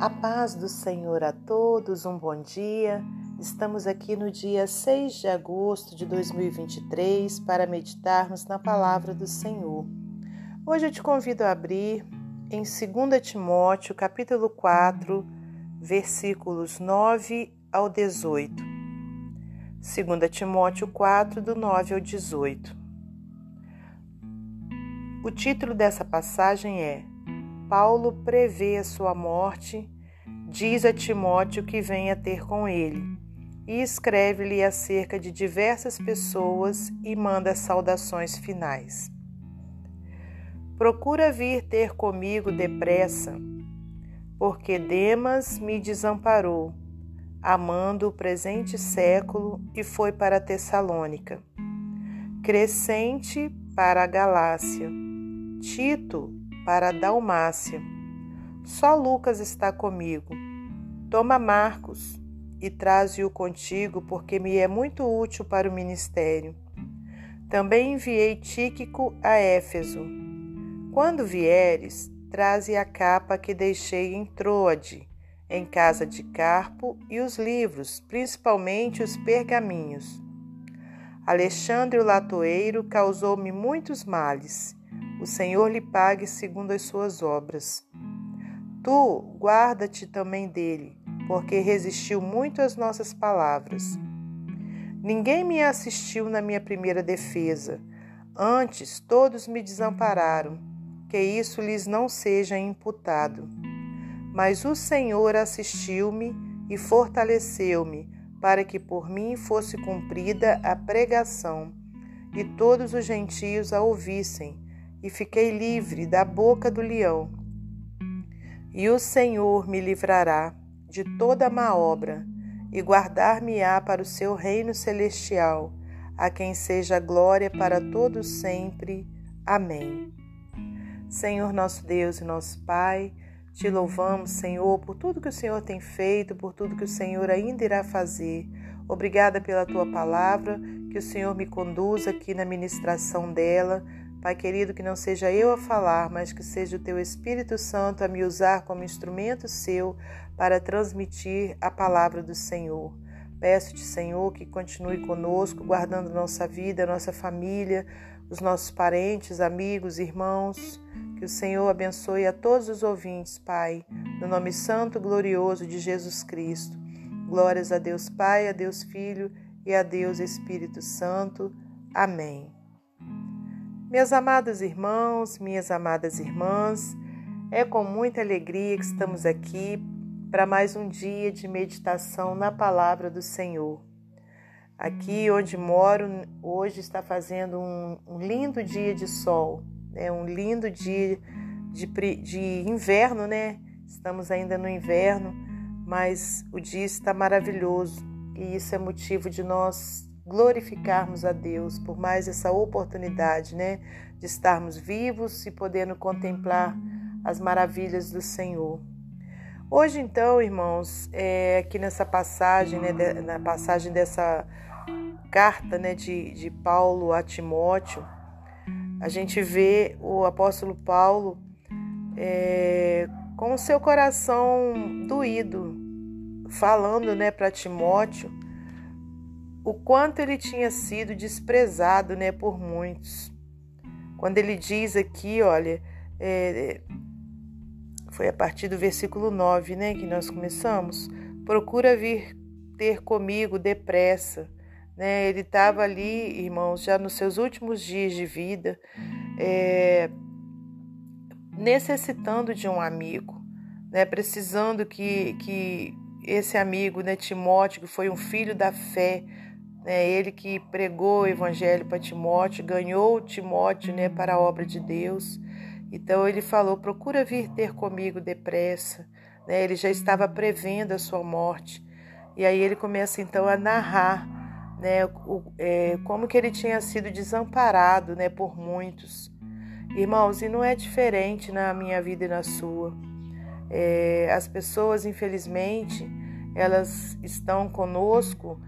A paz do Senhor a todos, um bom dia. Estamos aqui no dia 6 de agosto de 2023 para meditarmos na palavra do Senhor. Hoje eu te convido a abrir em 2 Timóteo, capítulo 4, versículos 9 ao 18. 2 Timóteo 4, do 9 ao 18. O título dessa passagem é Paulo prevê a sua morte, diz a Timóteo que venha ter com ele, e escreve-lhe acerca de diversas pessoas e manda saudações finais. Procura vir ter comigo depressa, porque Demas me desamparou, amando o presente século e foi para Tessalônica. Crescente para a Galácia. Tito para a Dalmácia. Só Lucas está comigo. Toma Marcos e traze-o contigo, porque me é muito útil para o ministério. Também enviei Tíquico a Éfeso. Quando vieres, traze a capa que deixei em Troade, em casa de Carpo, e os livros, principalmente os pergaminhos. Alexandre o latoeiro causou-me muitos males o Senhor lhe pague segundo as suas obras. Tu guarda-te também dele, porque resistiu muito às nossas palavras. Ninguém me assistiu na minha primeira defesa, antes todos me desampararam, que isso lhes não seja imputado. Mas o Senhor assistiu-me e fortaleceu-me, para que por mim fosse cumprida a pregação, e todos os gentios a ouvissem e fiquei livre da boca do leão. E o Senhor me livrará de toda má obra e guardar-me-á para o seu reino celestial, a quem seja glória para todos sempre. Amém. Senhor nosso Deus e nosso Pai, te louvamos, Senhor, por tudo que o Senhor tem feito, por tudo que o Senhor ainda irá fazer. Obrigada pela tua palavra, que o Senhor me conduza aqui na ministração dela Pai querido, que não seja eu a falar, mas que seja o teu Espírito Santo a me usar como instrumento seu para transmitir a palavra do Senhor. Peço-te, Senhor, que continue conosco, guardando nossa vida, nossa família, os nossos parentes, amigos, irmãos. Que o Senhor abençoe a todos os ouvintes, Pai, no nome santo e glorioso de Jesus Cristo. Glórias a Deus Pai, a Deus Filho e a Deus Espírito Santo. Amém. Meus amados irmãos, minhas amadas irmãs, é com muita alegria que estamos aqui para mais um dia de meditação na palavra do Senhor. Aqui onde moro, hoje está fazendo um, lindo dia de sol, né? um lindo dia de, de inverno, né? Estamos ainda no inverno, mas o dia está maravilhoso e isso é motivo de nós glorificarmos a Deus por mais essa oportunidade, né, de estarmos vivos e podendo contemplar as maravilhas do Senhor. Hoje, então, irmãos, é, aqui nessa passagem, né, de, na passagem dessa carta, né, de, de Paulo a Timóteo, a gente vê o apóstolo Paulo é, com o seu coração doído, falando, né, para Timóteo o quanto ele tinha sido desprezado né, por muitos. Quando ele diz aqui, olha, é, foi a partir do versículo 9 né, que nós começamos, procura vir ter comigo depressa. Né? Ele estava ali, irmãos, já nos seus últimos dias de vida, é, necessitando de um amigo, né? precisando que, que esse amigo, né, Timóteo, que foi um filho da fé, né? Ele que pregou o evangelho para Timóteo, ganhou Timóteo né, para a obra de Deus. Então ele falou: procura vir ter comigo depressa. Né? Ele já estava prevendo a sua morte. E aí ele começa então a narrar né, o, é, como que ele tinha sido desamparado né, por muitos. Irmãos, e não é diferente na minha vida e na sua. É, as pessoas, infelizmente, elas estão conosco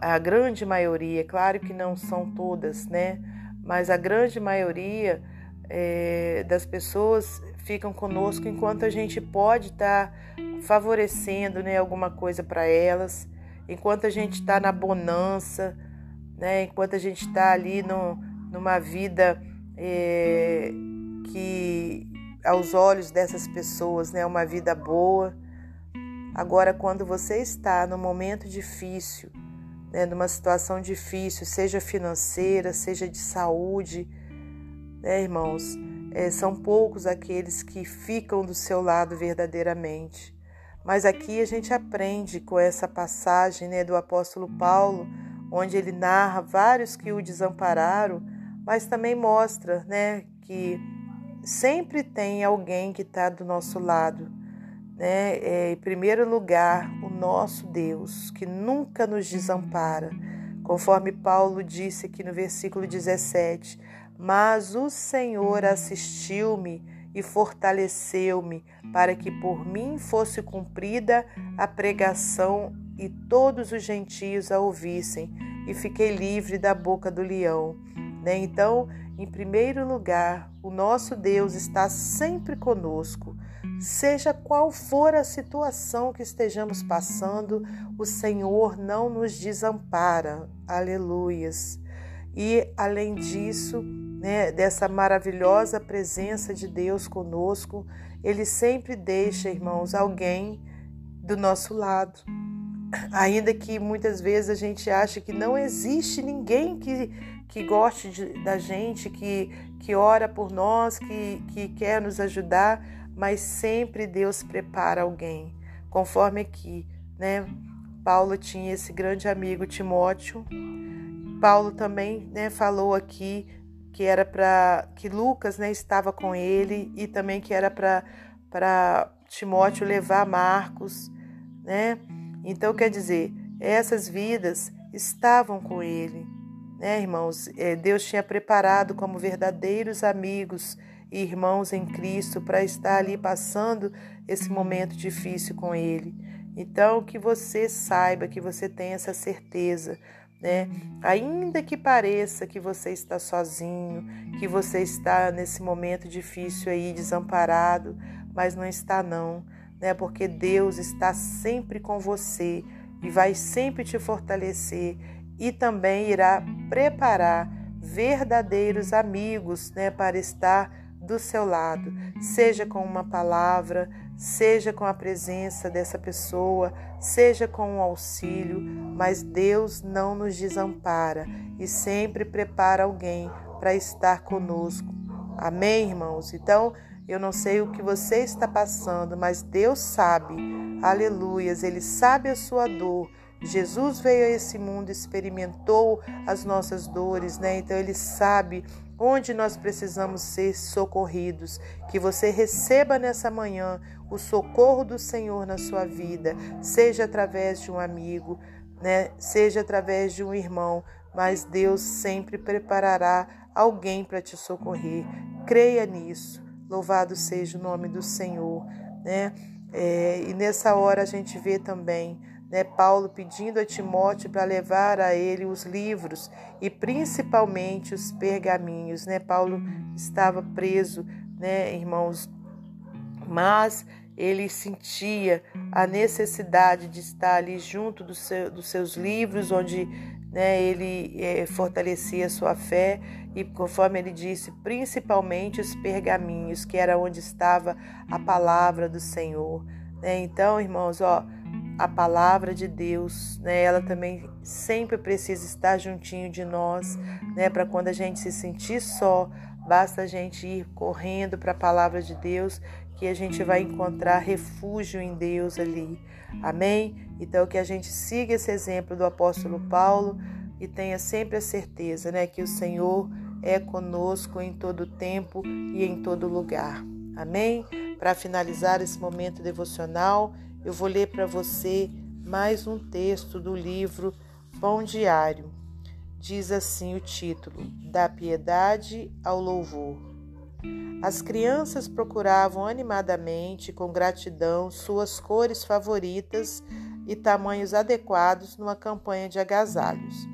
a, grande maioria, claro que não são todas, né? Mas a grande maioria é, das pessoas ficam conosco enquanto a gente pode estar tá favorecendo né, alguma coisa para elas, enquanto a gente está na bonança, né, enquanto a gente está ali no, numa vida é, que aos olhos dessas pessoas, né, uma vida boa. Agora, quando você está num momento difícil, né, numa situação difícil, seja financeira, seja de saúde, né, irmãos, é, são poucos aqueles que ficam do seu lado verdadeiramente. Mas aqui a gente aprende com essa passagem né, do apóstolo Paulo, onde ele narra vários que o desampararam, mas também mostra né, que sempre tem alguém que está do nosso lado. Né? É, em primeiro lugar, nosso Deus, que nunca nos desampara. Conforme Paulo disse aqui no versículo 17: Mas o Senhor assistiu-me e fortaleceu-me, para que por mim fosse cumprida a pregação e todos os gentios a ouvissem, e fiquei livre da boca do leão. Né? Então, em primeiro lugar, o nosso Deus está sempre conosco. Seja qual for a situação que estejamos passando, o Senhor não nos desampara. Aleluias. E além disso, né, dessa maravilhosa presença de Deus conosco, Ele sempre deixa, irmãos, alguém do nosso lado. Ainda que muitas vezes a gente ache que não existe ninguém que que goste de, da gente, que, que ora por nós, que, que quer nos ajudar, mas sempre Deus prepara alguém. Conforme aqui, né? Paulo tinha esse grande amigo Timóteo. Paulo também, né, falou aqui que era para que Lucas, né, estava com ele e também que era para para Timóteo levar Marcos, né? Então quer dizer, essas vidas estavam com ele. Né, irmãos? É, Deus tinha preparado como verdadeiros amigos e irmãos em Cristo para estar ali passando esse momento difícil com Ele. Então, que você saiba, que você tenha essa certeza, né? Ainda que pareça que você está sozinho, que você está nesse momento difícil aí, desamparado, mas não está não, né? Porque Deus está sempre com você e vai sempre te fortalecer e também irá preparar verdadeiros amigos né, para estar do seu lado, seja com uma palavra, seja com a presença dessa pessoa, seja com um auxílio, mas Deus não nos desampara e sempre prepara alguém para estar conosco. Amém, irmãos? Então, eu não sei o que você está passando, mas Deus sabe. Aleluias, Ele sabe a sua dor Jesus veio a esse mundo, experimentou as nossas dores, né? Então ele sabe onde nós precisamos ser socorridos. Que você receba nessa manhã o socorro do Senhor na sua vida, seja através de um amigo, né? Seja através de um irmão, mas Deus sempre preparará alguém para te socorrer. Creia nisso. Louvado seja o nome do Senhor, né? É, e nessa hora a gente vê também né, Paulo pedindo a Timóteo para levar a ele os livros e principalmente os pergaminhos. Né? Paulo estava preso, né, irmãos, mas ele sentia a necessidade de estar ali junto do seu, dos seus livros, onde né, ele é, fortalecia a sua fé e, conforme ele disse, principalmente os pergaminhos, que era onde estava a palavra do Senhor. Né? Então, irmãos, ó a palavra de Deus, né? Ela também sempre precisa estar juntinho de nós, né? Para quando a gente se sentir só, basta a gente ir correndo para a palavra de Deus que a gente vai encontrar refúgio em Deus ali. Amém? Então que a gente siga esse exemplo do apóstolo Paulo e tenha sempre a certeza, né, que o Senhor é conosco em todo tempo e em todo lugar. Amém? Para finalizar esse momento devocional, eu vou ler para você mais um texto do livro Pão Diário. Diz assim o título: Da piedade ao louvor. As crianças procuravam animadamente, com gratidão, suas cores favoritas e tamanhos adequados numa campanha de agasalhos.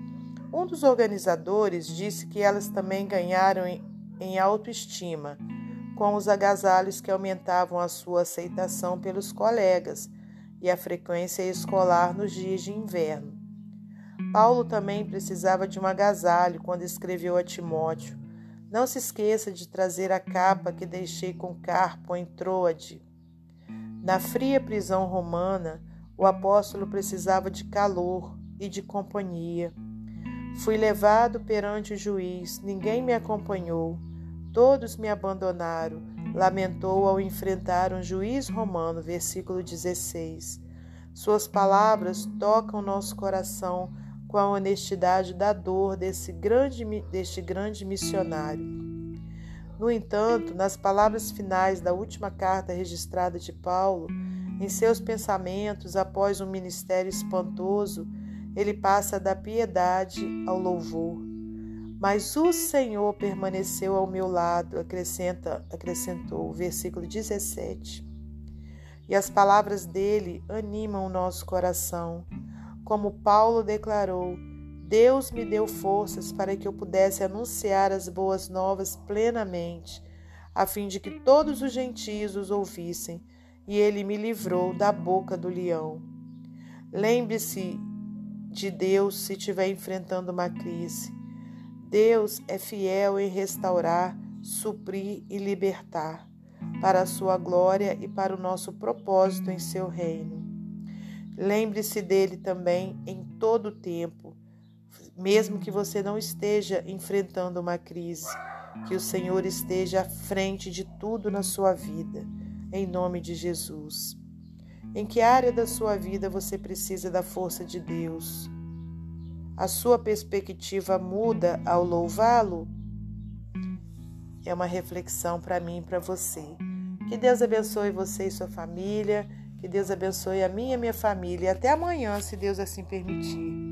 Um dos organizadores disse que elas também ganharam em autoestima com os agasalhos que aumentavam a sua aceitação pelos colegas e a frequência escolar nos dias de inverno. Paulo também precisava de um agasalho quando escreveu a Timóteo: Não se esqueça de trazer a capa que deixei com Carpo em Troade. Na fria prisão romana, o apóstolo precisava de calor e de companhia. Fui levado perante o juiz, ninguém me acompanhou, todos me abandonaram, lamentou ao enfrentar um juiz romano. Versículo 16. Suas palavras tocam nosso coração com a honestidade da dor desse grande, deste grande missionário. No entanto, nas palavras finais da última carta registrada de Paulo, em seus pensamentos após um ministério espantoso, ele passa da piedade ao louvor. Mas o Senhor permaneceu ao meu lado, acrescenta, acrescentou, versículo 17. E as palavras dele animam o nosso coração. Como Paulo declarou, Deus me deu forças para que eu pudesse anunciar as boas novas plenamente, a fim de que todos os gentios os ouvissem, e ele me livrou da boca do leão. Lembre-se de Deus se estiver enfrentando uma crise. Deus é fiel em restaurar, suprir e libertar, para a sua glória e para o nosso propósito em seu reino. Lembre-se dele também em todo o tempo, mesmo que você não esteja enfrentando uma crise, que o Senhor esteja à frente de tudo na sua vida, em nome de Jesus. Em que área da sua vida você precisa da força de Deus? A sua perspectiva muda ao louvá-lo? É uma reflexão para mim e para você. Que Deus abençoe você e sua família. Que Deus abençoe a minha e minha família. Até amanhã, se Deus assim permitir.